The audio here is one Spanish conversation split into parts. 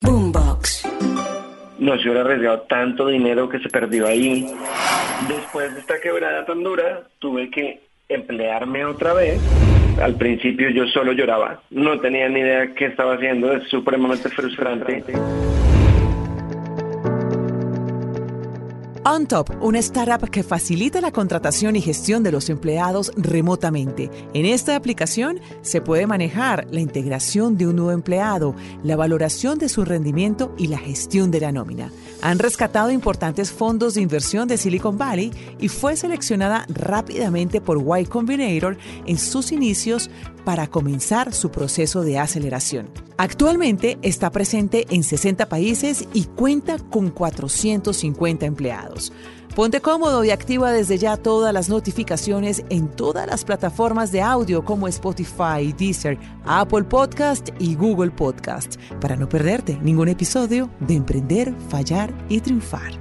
Boombox. No se hubiera arriesgado tanto dinero que se perdió ahí. Después de esta quebrada tan dura, tuve que emplearme otra vez. Al principio yo solo lloraba. No tenía ni idea qué estaba haciendo. Es supremamente frustrante. OnTop, una startup que facilita la contratación y gestión de los empleados remotamente. En esta aplicación se puede manejar la integración de un nuevo empleado, la valoración de su rendimiento y la gestión de la nómina. Han rescatado importantes fondos de inversión de Silicon Valley y fue seleccionada rápidamente por Y Combinator en sus inicios para comenzar su proceso de aceleración. Actualmente está presente en 60 países y cuenta con 450 empleados. Ponte cómodo y activa desde ya todas las notificaciones en todas las plataformas de audio como Spotify, Deezer, Apple Podcast y Google Podcast para no perderte ningún episodio de Emprender, Fallar y Triunfar.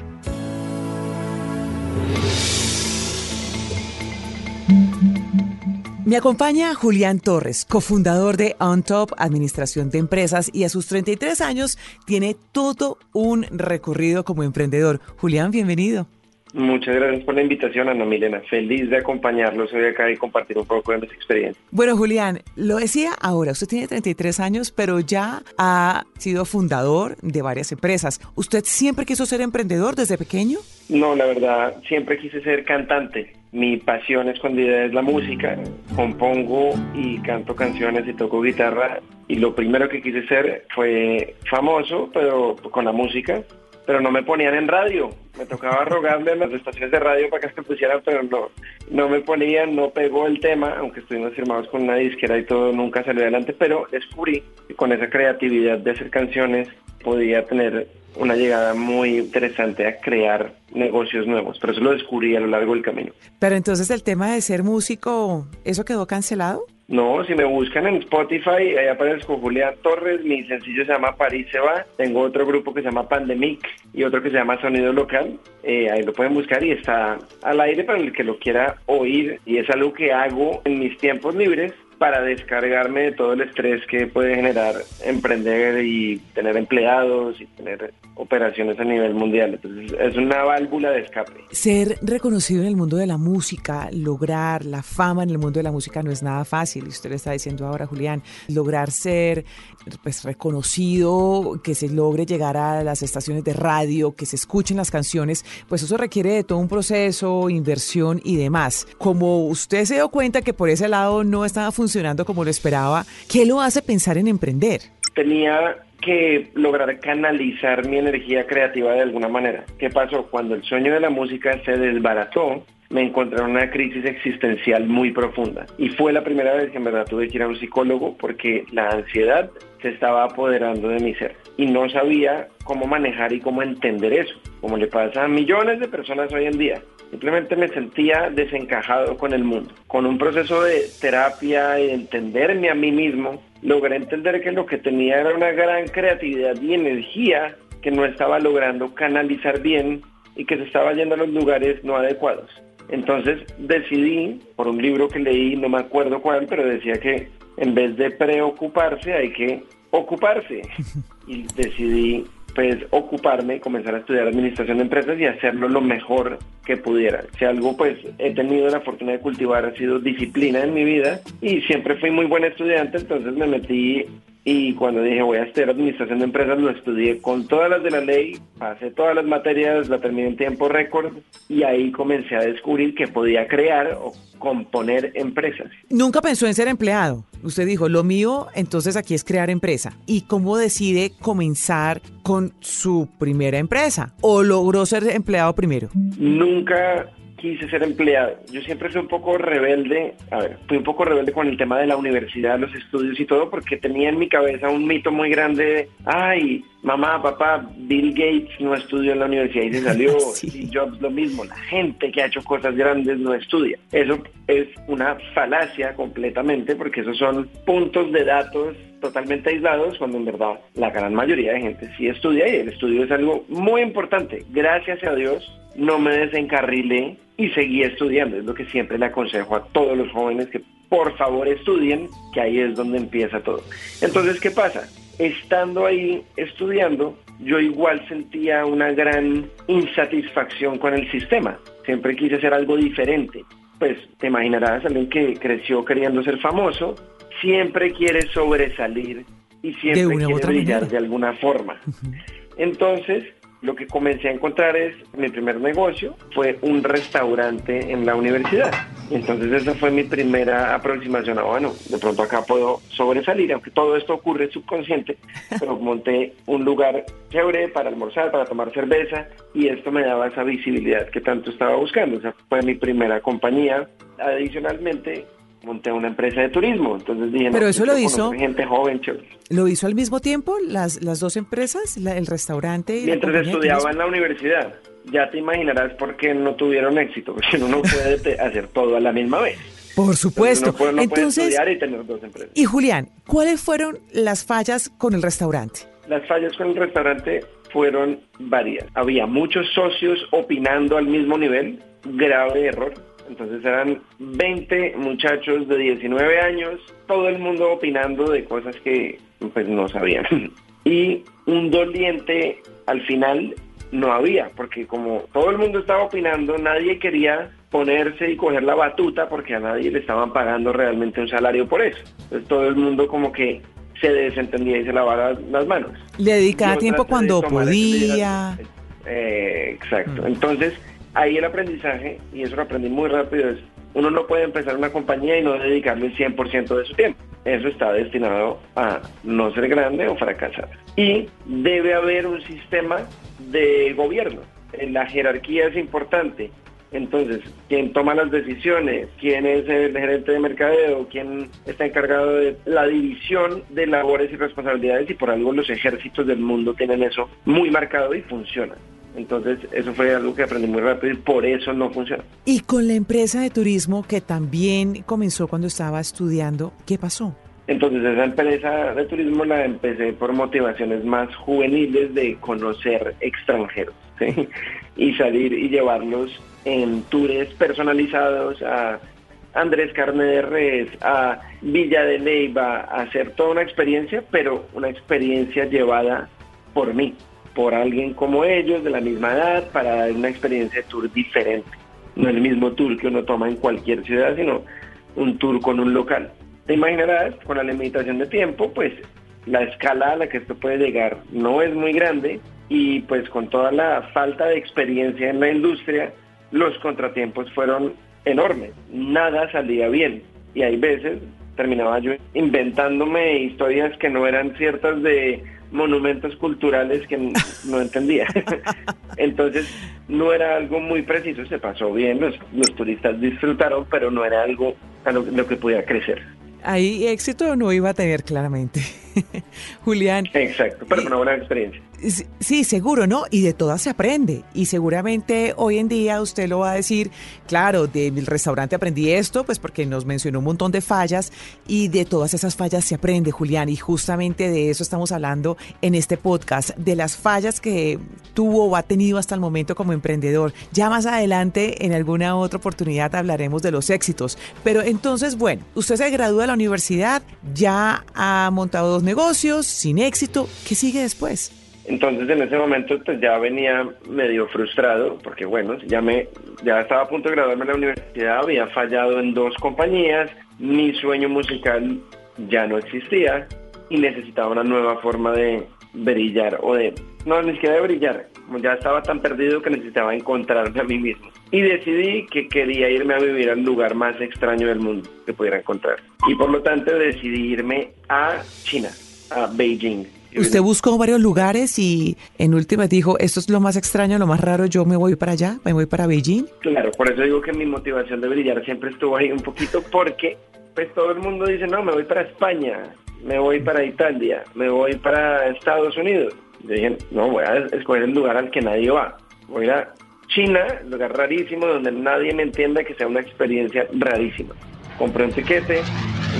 Me acompaña Julián Torres, cofundador de OnTop Administración de Empresas y a sus 33 años tiene todo un recorrido como emprendedor. Julián, bienvenido. Muchas gracias por la invitación, Ana Milena. Feliz de acompañarlos hoy acá y compartir un poco de mis experiencias. Bueno, Julián, lo decía ahora, usted tiene 33 años, pero ya ha sido fundador de varias empresas. ¿Usted siempre quiso ser emprendedor desde pequeño? No, la verdad, siempre quise ser cantante. Mi pasión escondida es la música. Compongo y canto canciones y toco guitarra. Y lo primero que quise ser fue famoso, pero con la música. Pero no me ponían en radio. Me tocaba rogarle a las estaciones de radio para que se pusieran, pero no, no me ponían, no pegó el tema, aunque estuvimos firmados con una disquera y todo, nunca salió adelante. Pero descubrí que con esa creatividad de hacer canciones podía tener una llegada muy interesante a crear negocios nuevos, pero eso lo descubrí a lo largo del camino. Pero entonces el tema de ser músico, ¿eso quedó cancelado? No, si me buscan en Spotify, ahí aparezco Julián Torres, mi sencillo se llama París se va, tengo otro grupo que se llama Pandemic y otro que se llama Sonido Local, eh, ahí lo pueden buscar y está al aire para el que lo quiera oír. Y es algo que hago en mis tiempos libres para descargarme de todo el estrés que puede generar emprender y tener empleados y tener operaciones a nivel mundial. Entonces es una válvula de escape. Ser reconocido en el mundo de la música, lograr la fama en el mundo de la música no es nada fácil. Y usted le está diciendo ahora, Julián, lograr ser pues, reconocido, que se logre llegar a las estaciones de radio, que se escuchen las canciones, pues eso requiere de todo un proceso, inversión y demás. Como usted se dio cuenta que por ese lado no estaba funcionando como lo esperaba, ¿qué lo hace pensar en emprender? Tenía que lograr canalizar mi energía creativa de alguna manera. ¿Qué pasó? Cuando el sueño de la música se desbarató, me encontré en una crisis existencial muy profunda. Y fue la primera vez que en verdad tuve que ir a un psicólogo porque la ansiedad se estaba apoderando de mi ser. Y no sabía cómo manejar y cómo entender eso, como le pasa a millones de personas hoy en día. Simplemente me sentía desencajado con el mundo. Con un proceso de terapia y de entenderme a mí mismo, logré entender que lo que tenía era una gran creatividad y energía que no estaba logrando canalizar bien y que se estaba yendo a los lugares no adecuados. Entonces decidí, por un libro que leí, no me acuerdo cuál, pero decía que en vez de preocuparse hay que ocuparse. Y decidí pues ocuparme, comenzar a estudiar administración de empresas y hacerlo lo mejor que pudiera. Si algo pues he tenido la fortuna de cultivar ha sido disciplina en mi vida y siempre fui muy buen estudiante, entonces me metí y cuando dije voy a estudiar administración de empresas lo estudié con todas las de la ley, pasé todas las materias, la terminé en tiempo récord y ahí comencé a descubrir que podía crear o componer empresas. Nunca pensó en ser empleado. Usted dijo, lo mío entonces aquí es crear empresa. ¿Y cómo decide comenzar con su primera empresa? ¿O logró ser empleado primero? Nunca quise ser empleado. Yo siempre fui un poco rebelde, a ver, fui un poco rebelde con el tema de la universidad, los estudios y todo, porque tenía en mi cabeza un mito muy grande de, ay, mamá, papá, Bill Gates no estudió en la universidad y se salió, y Jobs lo mismo, la gente que ha hecho cosas grandes no estudia. Eso es una falacia completamente, porque esos son puntos de datos totalmente aislados, cuando en verdad la gran mayoría de gente sí estudia y el estudio es algo muy importante. Gracias a Dios no me desencarrilé y seguí estudiando. Es lo que siempre le aconsejo a todos los jóvenes que por favor estudien, que ahí es donde empieza todo. Entonces, ¿qué pasa? Estando ahí estudiando, yo igual sentía una gran insatisfacción con el sistema. Siempre quise hacer algo diferente. Pues te imaginarás, alguien que creció queriendo ser famoso, siempre quiere sobresalir y siempre quiere brillar de alguna forma. Entonces, lo que comencé a encontrar es, mi primer negocio fue un restaurante en la universidad. Entonces esa fue mi primera aproximación a, bueno, de pronto acá puedo sobresalir, aunque todo esto ocurre subconsciente, pero monté un lugar chévere para almorzar, para tomar cerveza, y esto me daba esa visibilidad que tanto estaba buscando. Esa fue mi primera compañía. Adicionalmente, monté una empresa de turismo. Entonces dije, pero eso lo hizo gente joven, chévere. ¿Lo hizo al mismo tiempo las, las dos empresas, el restaurante? Y Mientras estudiaba en la universidad. Ya te imaginarás por qué no tuvieron éxito, porque uno no puede hacer todo a la misma vez. Por supuesto. Entonces, estudiar y tener dos empresas. Y Julián, ¿cuáles fueron las fallas con el restaurante? Las fallas con el restaurante fueron varias. Había muchos socios opinando al mismo nivel, grave error entonces eran 20 muchachos de 19 años, todo el mundo opinando de cosas que pues no sabían. Y un doliente al final no había, porque como todo el mundo estaba opinando, nadie quería ponerse y coger la batuta porque a nadie le estaban pagando realmente un salario por eso. Entonces todo el mundo como que se desentendía y se lavaba las manos. Le dedicaba tiempo cuando podía. Eh, exacto. Entonces ahí el aprendizaje, y eso lo aprendí muy rápido, es uno no puede empezar una compañía y no dedicarle el 100% de su tiempo. Eso está destinado a no ser grande o fracasar. Y debe haber un sistema de gobierno. La jerarquía es importante. Entonces, quién toma las decisiones, quién es el gerente de mercadeo, quién está encargado de la división de labores y responsabilidades y por algo los ejércitos del mundo tienen eso muy marcado y funciona. Entonces, eso fue algo que aprendí muy rápido y por eso no funciona. Y con la empresa de turismo que también comenzó cuando estaba estudiando, ¿qué pasó? Entonces, esa empresa de turismo la empecé por motivaciones más juveniles de conocer extranjeros y salir y llevarlos en tours personalizados a Andrés Carne de Res, a Villa de Leyva, a hacer toda una experiencia, pero una experiencia llevada por mí por alguien como ellos, de la misma edad, para dar una experiencia de tour diferente. No el mismo tour que uno toma en cualquier ciudad, sino un tour con un local. Te imaginarás, con la limitación de tiempo, pues la escala a la que esto puede llegar no es muy grande y pues con toda la falta de experiencia en la industria, los contratiempos fueron enormes. Nada salía bien y hay veces terminaba yo inventándome historias que no eran ciertas de monumentos culturales que no entendía. Entonces, no era algo muy preciso, se pasó bien, los, los turistas disfrutaron, pero no era algo a lo que pudiera crecer ahí éxito no iba a tener claramente. Julián. Exacto, pero una buena experiencia. Sí, seguro, ¿no? Y de todas se aprende. Y seguramente hoy en día usted lo va a decir, claro, de mi restaurante aprendí esto, pues porque nos mencionó un montón de fallas y de todas esas fallas se aprende, Julián. Y justamente de eso estamos hablando en este podcast, de las fallas que tuvo o ha tenido hasta el momento como emprendedor. Ya más adelante, en alguna otra oportunidad, hablaremos de los éxitos. Pero entonces, bueno, usted se gradúa de la universidad, ya ha montado dos negocios sin éxito. ¿Qué sigue después? Entonces en ese momento pues ya venía medio frustrado porque bueno, ya me ya estaba a punto de graduarme en la universidad, había fallado en dos compañías, mi sueño musical ya no existía y necesitaba una nueva forma de brillar o de no ni siquiera de brillar, ya estaba tan perdido que necesitaba encontrarme a mí mismo. Y decidí que quería irme a vivir al lugar más extraño del mundo que pudiera encontrar. Y por lo tanto decidí irme a China, a Beijing Usted buscó varios lugares y en última dijo, esto es lo más extraño, lo más raro, yo me voy para allá, me voy para Beijing. Claro, por eso digo que mi motivación de brillar siempre estuvo ahí un poquito porque pues todo el mundo dice, no, me voy para España, me voy para Italia, me voy para Estados Unidos. Yo dije, no, voy a escoger el lugar al que nadie va. Voy a China, lugar rarísimo, donde nadie me entienda que sea una experiencia rarísima. Compré un tiquete,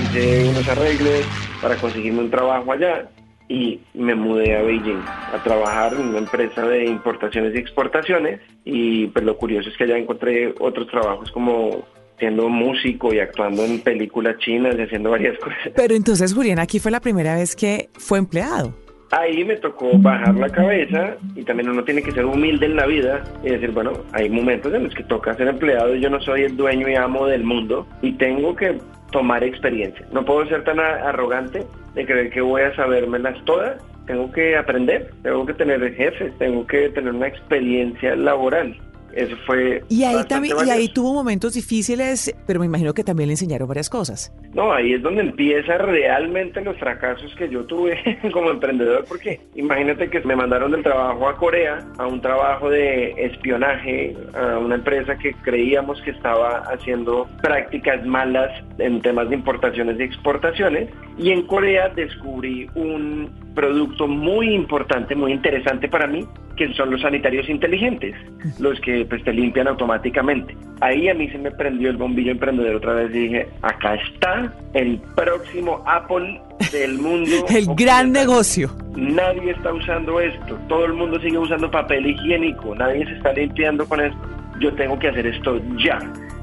hice unos arreglos para conseguirme un trabajo allá y me mudé a Beijing a trabajar en una empresa de importaciones y exportaciones y pues lo curioso es que allá encontré otros trabajos como siendo músico y actuando en películas chinas y haciendo varias cosas. Pero entonces, Julián, aquí fue la primera vez que fue empleado. Ahí me tocó bajar la cabeza y también uno tiene que ser humilde en la vida y decir, bueno, hay momentos en los que toca ser empleado y yo no soy el dueño y amo del mundo y tengo que tomar experiencia. No puedo ser tan arrogante de creer que voy a sabérmelas todas. Tengo que aprender, tengo que tener jefes, tengo que tener una experiencia laboral. Eso fue. Y ahí también, y ahí tuvo momentos difíciles, pero me imagino que también le enseñaron varias cosas. No, ahí es donde empieza realmente los fracasos que yo tuve como emprendedor, porque imagínate que me mandaron del trabajo a Corea, a un trabajo de espionaje, a una empresa que creíamos que estaba haciendo prácticas malas en temas de importaciones y exportaciones, y en Corea descubrí un producto muy importante, muy interesante para mí, que son los sanitarios inteligentes, los que pues te limpian automáticamente. Ahí a mí se me prendió el bombillo emprendedor otra vez y dije, acá está el próximo Apple del mundo. el gran negocio. Nadie está usando esto, todo el mundo sigue usando papel higiénico, nadie se está limpiando con esto. Yo tengo que hacer esto ya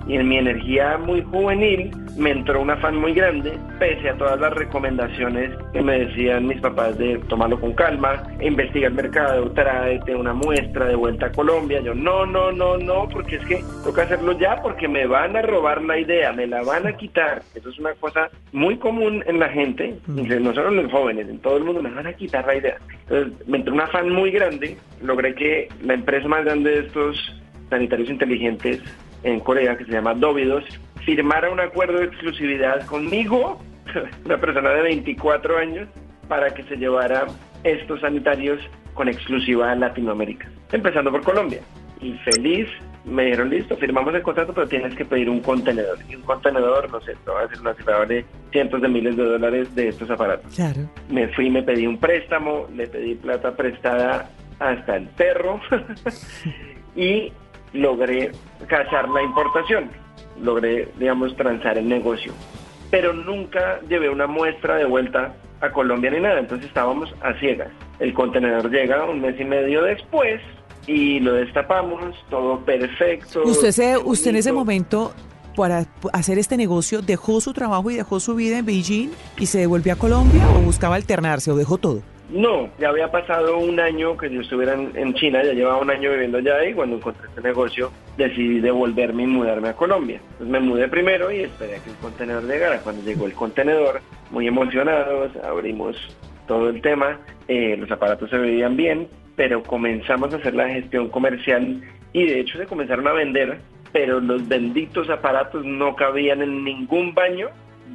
y en mi energía muy juvenil me entró un afán muy grande, pese a todas las recomendaciones que me decían mis papás de tomarlo con calma, investigar el mercado, tráete una muestra de vuelta a Colombia. Yo, no, no, no, no, porque es que toca hacerlo ya porque me van a robar la idea, me la van a quitar. Eso es una cosa muy común en la gente, no solo en los jóvenes, en todo el mundo me van a quitar la idea. Entonces me entró un afán muy grande, logré que la empresa más grande de estos sanitarios inteligentes en Corea que se llama Dovidos, firmara un acuerdo de exclusividad conmigo, una persona de 24 años, para que se llevara estos sanitarios con exclusiva en Latinoamérica, empezando por Colombia. Y feliz, me dijeron, listo, firmamos el contrato, pero tienes que pedir un contenedor. Y un contenedor, no sé, va a ser una cifra de cientos de miles de dólares de estos aparatos. Claro. Me fui, me pedí un préstamo, le pedí plata prestada hasta el perro y logré cazar la importación, logré, digamos, transar el negocio. Pero nunca llevé una muestra de vuelta a Colombia ni nada, entonces estábamos a ciegas. El contenedor llega un mes y medio después y lo destapamos, todo perfecto. ¿Usted, se, usted en ese momento, para hacer este negocio, dejó su trabajo y dejó su vida en Beijing y se devolvió a Colombia o buscaba alternarse o dejó todo? No, ya había pasado un año que yo estuviera en, China, ya llevaba un año viviendo allá y cuando encontré este negocio decidí devolverme y mudarme a Colombia. Entonces me mudé primero y esperé a que el contenedor llegara. Cuando llegó el contenedor, muy emocionados, abrimos todo el tema, eh, los aparatos se veían bien, pero comenzamos a hacer la gestión comercial y de hecho se comenzaron a vender, pero los benditos aparatos no cabían en ningún baño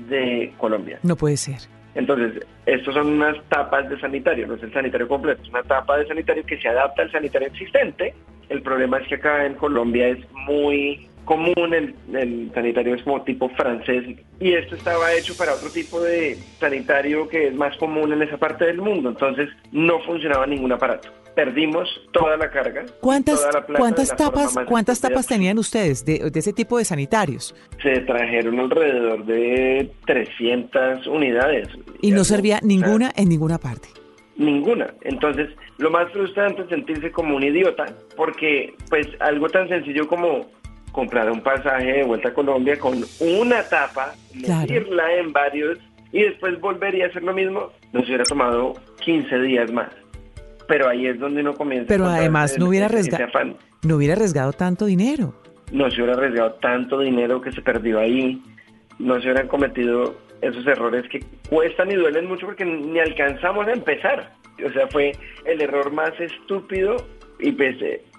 de Colombia. No puede ser. Entonces, estos son unas tapas de sanitario, no es el sanitario completo, es una tapa de sanitario que se adapta al sanitario existente. El problema es que acá en Colombia es muy común, el, el, sanitario es como tipo francés y esto estaba hecho para otro tipo de sanitario que es más común en esa parte del mundo, entonces no funcionaba ningún aparato. Perdimos toda la carga. ¿Cuántas, ¿cuántas tapas, ¿cuántas tapas tenían ustedes de, de, ese tipo de sanitarios? Se trajeron alrededor de 300 unidades. ¿Y no servía ninguna en ninguna parte? Ninguna. Entonces, lo más frustrante es sentirse como un idiota, porque pues algo tan sencillo como comprar un pasaje de vuelta a Colombia con una tapa, medirla en varios y después volver y hacer lo mismo, nos hubiera tomado 15 días más. Pero ahí es donde uno comienza. Pero además no hubiera, arriesgado, no hubiera arriesgado tanto dinero. No se hubiera arriesgado tanto dinero que se perdió ahí. No se hubieran cometido esos errores que cuestan y duelen mucho porque ni alcanzamos a empezar. O sea, fue el error más estúpido y pues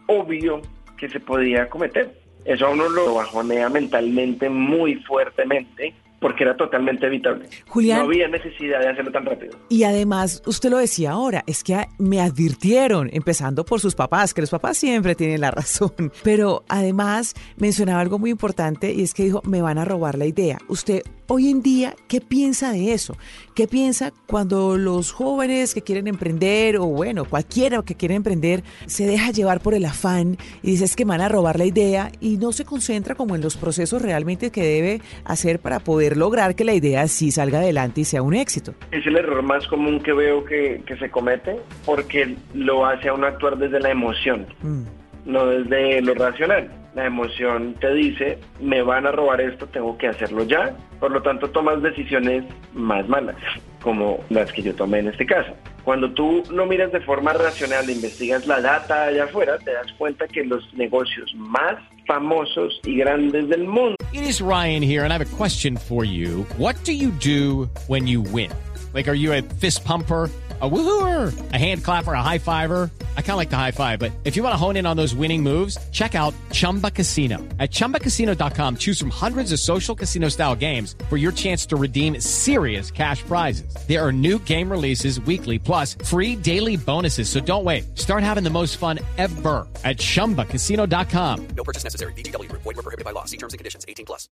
obvio que se podía cometer. Eso a uno lo bajonea mentalmente muy fuertemente porque era totalmente evitable. Julián. No había necesidad de hacerlo tan rápido. Y además, usted lo decía ahora, es que me advirtieron, empezando por sus papás, que los papás siempre tienen la razón, pero además mencionaba algo muy importante y es que dijo, me van a robar la idea. Usted hoy en día, ¿qué piensa de eso? ¿Qué piensa cuando los jóvenes que quieren emprender o bueno, cualquiera que quiere emprender se deja llevar por el afán y dice es que me van a robar la idea y no se concentra como en los procesos realmente que debe hacer para poder lograr que la idea sí salga adelante y sea un éxito? Es el error más común que veo que, que se comete porque lo hace a uno actuar desde la emoción, mm. no desde lo racional. La emoción te dice, me van a robar esto, tengo que hacerlo ya. Por lo tanto, tomas decisiones más malas, como las que yo tomé en este caso. Cuando tú lo miras de forma racional, investigas la data allá afuera, te das cuenta que los negocios más famosos y grandes del mundo. It is Ryan here and I have a question for you. What do you do when you win? Like, are you a fist pumper? A woohooer, a hand clapper, a high fiver. I kind of like the high five, but if you want to hone in on those winning moves, check out Chumba Casino. At ChumbaCasino.com, choose from hundreds of social casino style games for your chance to redeem serious cash prizes. There are new game releases weekly, plus free daily bonuses. So don't wait. Start having the most fun ever at ChumbaCasino.com. No purchase necessary. BGW. Void were prohibited by law. See terms and conditions. 18 plus.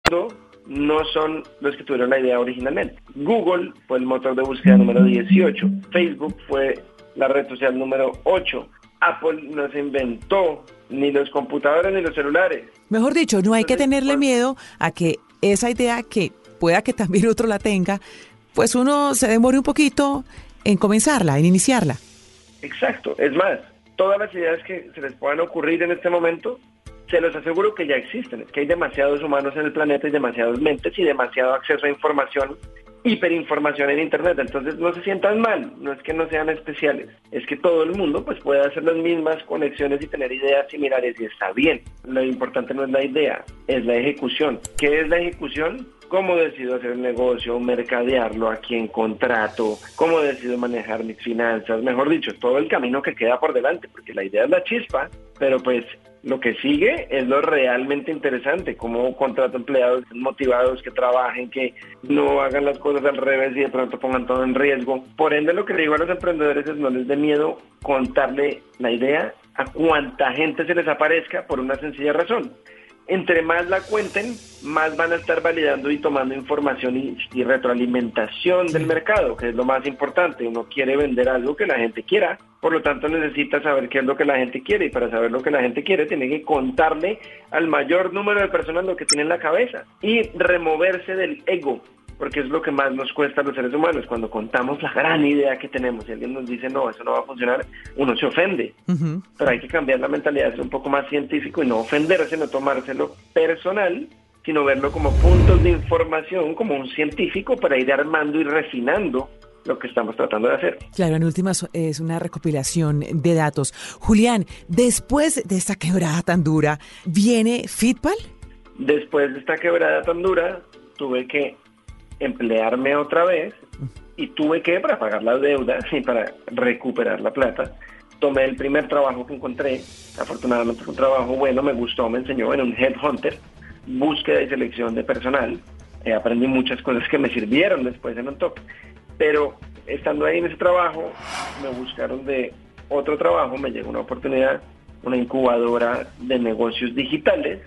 No son los que tuvieron la idea originalmente. Google fue el motor de búsqueda número 18. Facebook Facebook fue la red social número 8. Apple no se inventó ni los computadores ni los celulares. Mejor dicho, no hay que tenerle miedo a que esa idea que pueda que también otro la tenga, pues uno se demore un poquito en comenzarla, en iniciarla. Exacto. Es más, todas las ideas que se les puedan ocurrir en este momento, se los aseguro que ya existen. que hay demasiados humanos en el planeta y demasiadas mentes y demasiado acceso a información hiperinformación en Internet, entonces no se sientan mal, no es que no sean especiales, es que todo el mundo pues puede hacer las mismas conexiones y tener ideas similares y está bien. Lo importante no es la idea, es la ejecución. ¿Qué es la ejecución? cómo decido hacer el negocio, mercadearlo, a quién contrato, cómo decido manejar mis finanzas, mejor dicho, todo el camino que queda por delante, porque la idea es la chispa, pero pues lo que sigue es lo realmente interesante, cómo contrato empleados motivados que trabajen, que no hagan las cosas al revés y de pronto pongan todo en riesgo. Por ende, lo que le digo a los emprendedores es no les dé miedo contarle la idea a cuánta gente se les aparezca por una sencilla razón entre más la cuenten, más van a estar validando y tomando información y, retroalimentación del mercado, que es lo más importante. Uno quiere vender algo que la gente quiera, por lo tanto necesita saber qué es lo que la gente quiere y para saber lo que la gente quiere tiene que contarle al mayor número de personas lo que tiene en la cabeza y removerse del ego porque es lo que más nos cuesta a los seres humanos. Cuando contamos la gran idea que tenemos y alguien nos dice, no, eso no va a funcionar, uno se ofende. Pero hay que cambiar la mentalidad, ser un poco más científico y no ofenderse, no tomárselo personal, sino verlo como puntos de información, como un científico, para ir armando y refinando lo que estamos tratando de hacer. Claro, en últimas es una recopilación de datos. Julián, después de esta quebrada tan dura, ¿viene Fitpal? Después de esta quebrada tan dura, tuve que emplearme otra vez y tuve que, para pagar las deudas y para recuperar la plata, tomé el primer trabajo que encontré, afortunadamente fue un trabajo bueno, me gustó, me enseñó en un headhunter, búsqueda y selección de personal, eh, aprendí muchas cosas que me sirvieron después en un top, pero estando ahí en ese trabajo, me buscaron de otro trabajo, me llegó una oportunidad, una incubadora de negocios digitales,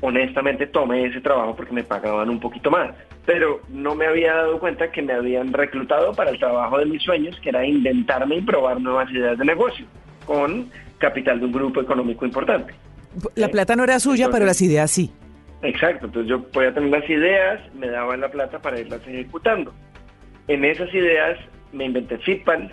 honestamente tomé ese trabajo porque me pagaban un poquito más pero no me había dado cuenta que me habían reclutado para el trabajo de mis sueños, que era inventarme y probar nuevas ideas de negocio, con capital de un grupo económico importante. La plata no era suya, pero las ideas sí. Exacto, entonces yo podía tener las ideas, me daban la plata para irlas ejecutando. En esas ideas me inventé Fitpal,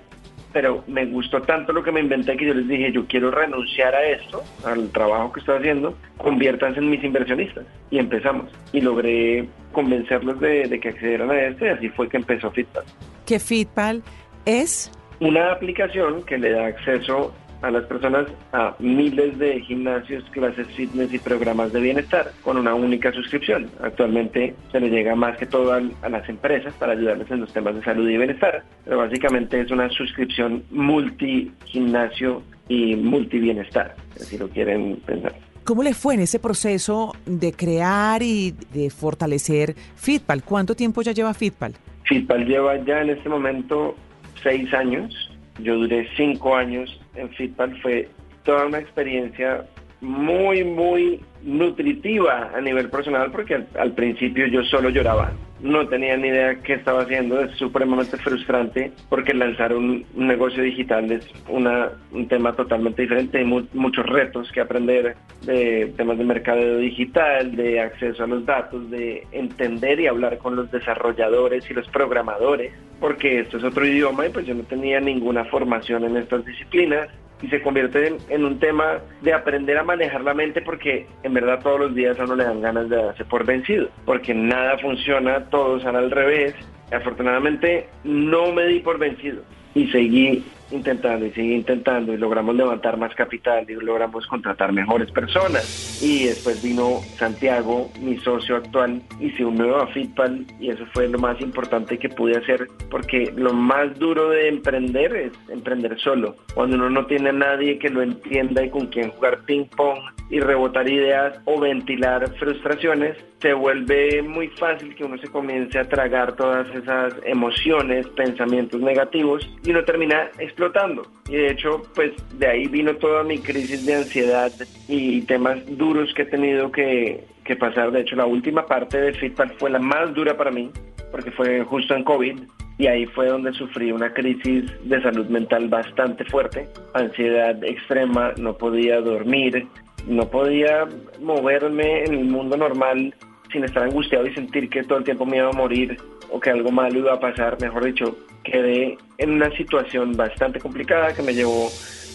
pero me gustó tanto lo que me inventé que yo les dije, yo quiero renunciar a esto, al trabajo que estoy haciendo, conviértanse en mis inversionistas. Y empezamos. Y logré convencerlos de, que accedieran a esto y así fue que empezó Fitpal. ¿Qué Fitpal es? Una aplicación que le da acceso a las personas a miles de gimnasios, clases fitness y programas de bienestar con una única suscripción. Actualmente se le llega más que todo a, las empresas para ayudarles en los temas de salud y bienestar, pero básicamente es una suscripción multi gimnasio y multi bienestar, si lo quieren pensar. ¿Cómo le fue en ese proceso de crear y de fortalecer Fitpal? ¿Cuánto tiempo ya lleva Fitpal? Fitpal lleva ya en este momento seis años. Yo duré cinco años en Fitpal. Fue toda una experiencia muy, muy nutritiva a nivel personal porque al, al, principio yo solo lloraba. No tenía ni idea qué estaba haciendo. Es supremamente frustrante porque lanzar un, negocio digital es una, un tema totalmente diferente. Hay mu muchos retos que aprender de temas de mercadeo digital, de acceso a los datos, de entender y hablar con los desarrolladores y los programadores, porque esto es otro idioma y pues yo no tenía ninguna formación en estas disciplinas y se convierte en, un tema de aprender a manejar la mente porque en verdad todos los días a uno le dan ganas de darse por vencido, porque nada funciona, todos sale al revés. Afortunadamente no me di por vencido y seguí intentando y seguí intentando y logramos levantar más capital y logramos contratar mejores personas. Y después vino Santiago, mi socio actual, se unió a Fitpal y eso fue lo más importante que pude hacer porque lo más duro de emprender es emprender solo. Cuando uno no tiene a nadie que lo entienda y con quien jugar ping pong y rebotar ideas o ventilar frustraciones, se vuelve muy fácil que uno se comience a tragar todas esas emociones, pensamientos negativos y uno termina explotando. Y de hecho, pues de ahí vino toda mi crisis de ansiedad y temas duros que he tenido que, que pasar. De hecho, la última parte de Feedback fue la más dura para mí porque fue justo en COVID y ahí fue donde sufrí una crisis de salud mental bastante fuerte, ansiedad extrema, no podía dormir, no podía moverme en el mundo normal sin estar angustiado y sentir que todo el tiempo me iba a morir o que algo malo iba a pasar, mejor dicho, quedé en una situación bastante complicada que me llevó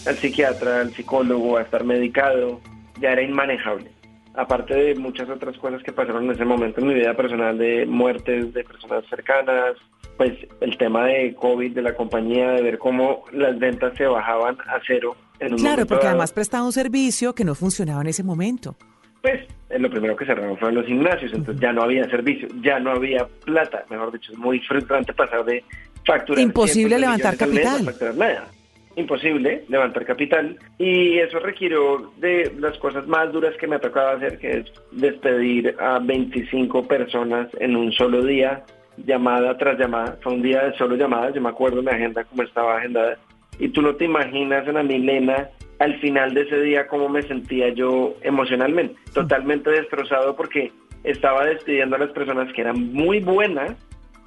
al psiquiatra, al psicólogo, a estar medicado, ya era inmanejable. Aparte de muchas otras cosas que pasaron en ese momento en mi vida personal, de muertes de personas cercanas, pues el tema de COVID de la compañía, de ver cómo las ventas se bajaban a cero. En un claro, porque dado. además prestaba un servicio que no funcionaba en ese momento. Pues lo primero que cerraron fueron los gimnasios, entonces uh -huh. ya no había servicio, ya no había plata, mejor dicho, es muy frustrante pasar de facturar. Imposible levantar capital. nada. Imposible levantar capital y eso requirió de las cosas más duras que me ha tocado hacer, que es despedir a 25 personas en un solo día, llamada tras llamada. Fue un día de solo llamadas, yo me acuerdo mi agenda como estaba agendada. Y tú no te imaginas, Ana Milena, al final de ese día cómo me sentía yo emocionalmente, totalmente destrozado porque estaba despidiendo a las personas que eran muy buenas,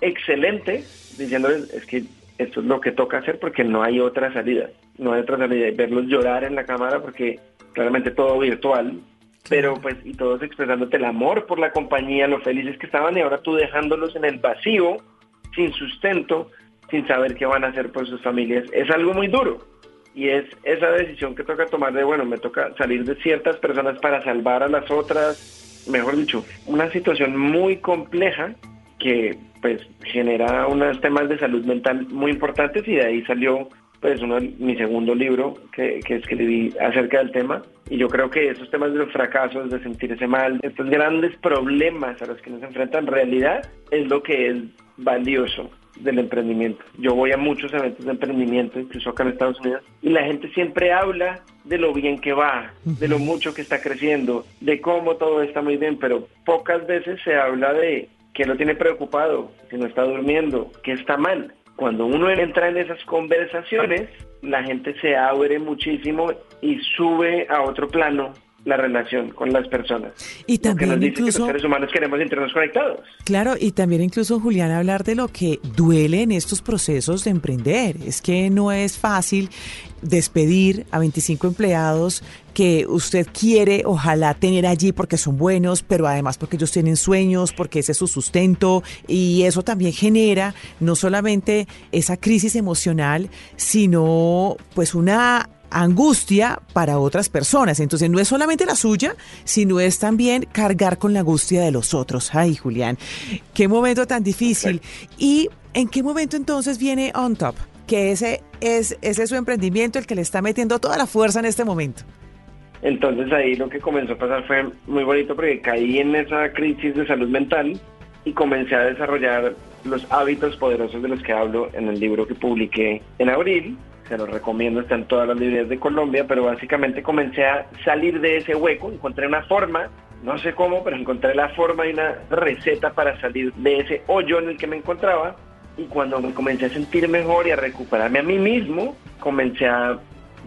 excelentes, diciéndoles, es que esto es lo que toca hacer porque no hay otra salida, no hay otra salida. Y verlos llorar en la cámara porque claramente todo virtual, pero pues y todos expresándote el amor por la compañía, lo felices que estaban y ahora tú dejándolos en el vacío, sin sustento, sin saber qué van a hacer por sus familias, es algo muy duro. Y es esa decisión que toca tomar de, bueno, me toca salir de ciertas personas para salvar a las otras, mejor dicho, una situación muy compleja que pues genera unos temas de salud mental muy importantes y de ahí salió pues uno, mi segundo libro que, que escribí acerca del tema y yo creo que esos temas de los fracasos, de sentirse mal, estos grandes problemas a los que nos enfrentan en realidad es lo que es valioso del emprendimiento. Yo voy a muchos eventos de emprendimiento, incluso acá en Estados Unidos, y la gente siempre habla de lo bien que va, de lo mucho que está creciendo, de cómo todo está muy bien, pero pocas veces se habla de que lo tiene preocupado, que no está durmiendo, que está mal. Cuando uno entra en esas conversaciones, la gente se abre muchísimo y sube a otro plano la relación con las personas. Y también Lo que nos dice incluso que los seres humanos queremos sentirnos conectados. Claro, y también incluso Julián hablar de lo que duele en estos procesos de emprender. Es que no es fácil despedir a 25 empleados que usted quiere, ojalá tener allí porque son buenos, pero además porque ellos tienen sueños, porque ese es su sustento y eso también genera no solamente esa crisis emocional, sino pues una angustia para otras personas. Entonces no es solamente la suya, sino es también cargar con la angustia de los otros. Ay, Julián, qué momento tan difícil. ¿Y en qué momento entonces viene On Top? Que ese es, ese es su emprendimiento el que le está metiendo toda la fuerza en este momento. Entonces ahí lo que comenzó a pasar fue muy bonito porque caí en esa crisis de salud mental y comencé a desarrollar los hábitos poderosos de los que hablo en el libro que publiqué en abril, se los recomiendo, está en todas las librerías de Colombia, pero básicamente comencé a salir de ese hueco, encontré una forma, no sé cómo, pero encontré la forma y una receta para salir de ese hoyo en el que me encontraba y cuando me comencé a sentir mejor y a recuperarme a mí mismo, comencé a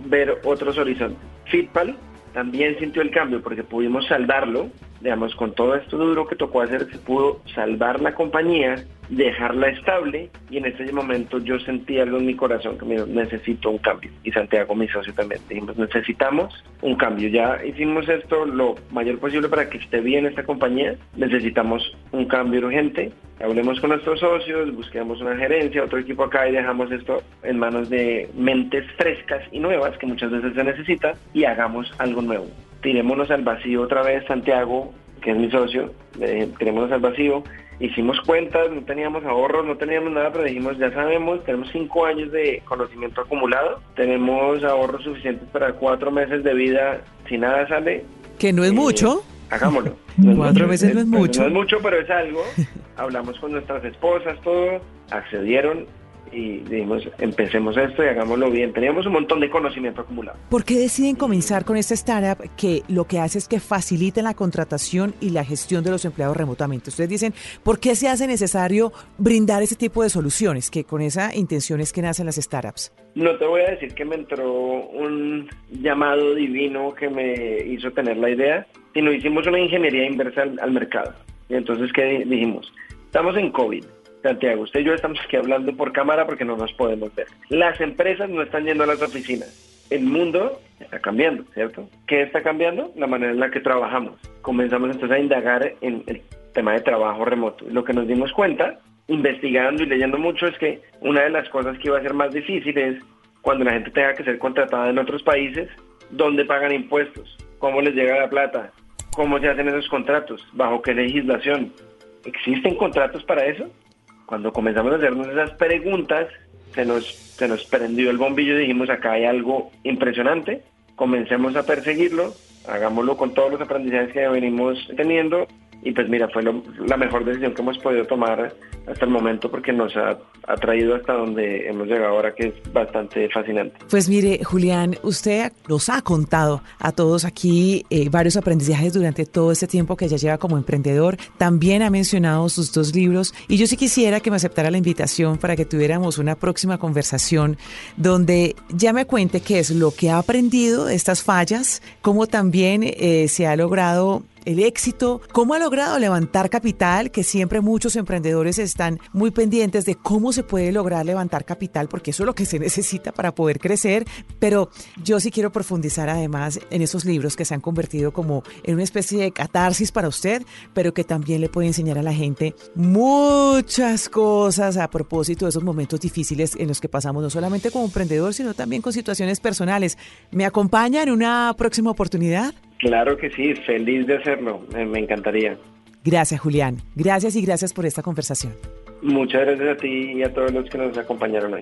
ver otros horizontes. Fitpal también sintió el cambio porque pudimos salvarlo, digamos, con todo esto duro que tocó hacer, se pudo salvar la compañía, dejarla estable y en ese momento yo sentí algo en mi corazón que me dijo, necesito un cambio. Y Santiago, mi socio, también dijimos, necesitamos un cambio. Ya hicimos esto lo mayor posible para que esté bien esta compañía, necesitamos un cambio urgente. Hablemos con nuestros socios, busquemos una gerencia, otro equipo acá y dejamos esto en manos de mentes frescas y nuevas que muchas veces se necesita y hagamos algo nuevo. Tirémonos al vacío otra vez, Santiago, que es mi socio, eh, tirémonos al vacío hicimos cuentas, no teníamos ahorros, no teníamos nada, pero dijimos, ya sabemos, tenemos cinco años de conocimiento acumulado, tenemos ahorros suficientes para cuatro meses de vida, si nada sale. Que no es eh, mucho. Hagámoslo. Cuatro meses no es mucho. No es mucho, pero es algo. Hablamos con nuestras esposas, todo, accedieron y dijimos, empecemos esto y hagámoslo bien. Teníamos un montón de conocimiento acumulado. ¿Por qué deciden comenzar con esta startup que lo que hace es que facilita la contratación y la gestión de los empleados remotamente? Ustedes dicen, ¿por qué se hace necesario brindar ese tipo de soluciones? Que con esa intención es que nacen las startups. No te voy a decir que me entró un llamado divino que me hizo tener la idea, sino hicimos una ingeniería inversa al, al mercado. Y entonces, ¿qué dijimos? Estamos en COVID Santiago, usted y yo estamos aquí hablando por cámara porque no nos podemos ver. Las empresas no están yendo a las oficinas. El mundo está cambiando, ¿cierto? ¿Qué está cambiando? La manera en la que trabajamos. Comenzamos entonces a indagar en el tema de trabajo remoto. Lo que nos dimos cuenta, investigando y leyendo mucho, es que una de las cosas que iba a ser más difícil es cuando la gente tenga que ser contratada en otros países, dónde pagan impuestos, cómo les llega la plata, cómo se hacen esos contratos, bajo qué legislación. ¿Existen contratos para eso? Cuando comenzamos a hacernos esas preguntas, se nos, se nos prendió el bombillo y dijimos, acá hay algo impresionante, comencemos a perseguirlo, hagámoslo con todos los aprendizajes que venimos teniendo y pues mira, fue lo- la mejor decisión que hemos podido tomar hasta el momento porque nos ha, ha traído hasta donde hemos llegado ahora, que es bastante fascinante. Pues mire, Julián, usted nos ha contado a todos aquí eh, varios aprendizajes durante todo este tiempo que ya lleva como emprendedor. También ha mencionado sus dos libros y yo sí quisiera que me aceptara la invitación para que tuviéramos una próxima conversación donde ya me cuente qué es lo que ha aprendido de estas fallas, cómo también eh, se ha logrado el éxito, cómo ha logrado levantar capital, que siempre muchos emprendedores están muy pendientes de cómo se puede lograr levantar capital, porque eso es lo que se necesita para poder crecer, pero yo sí quiero profundizar además en esos libros que se han convertido como en una especie de catarsis para usted, pero que también le puede enseñar a la gente muchas cosas a propósito de esos momentos difíciles en los que pasamos no solamente como emprendedor, sino también con situaciones personales. ¿Me acompaña en una próxima oportunidad? Claro que sí, feliz de hacerlo, me- me encantaría. Gracias, Julián. Gracias y gracias por esta conversación. Muchas gracias a ti y a todos los que nos acompañaron hoy.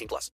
18 plus.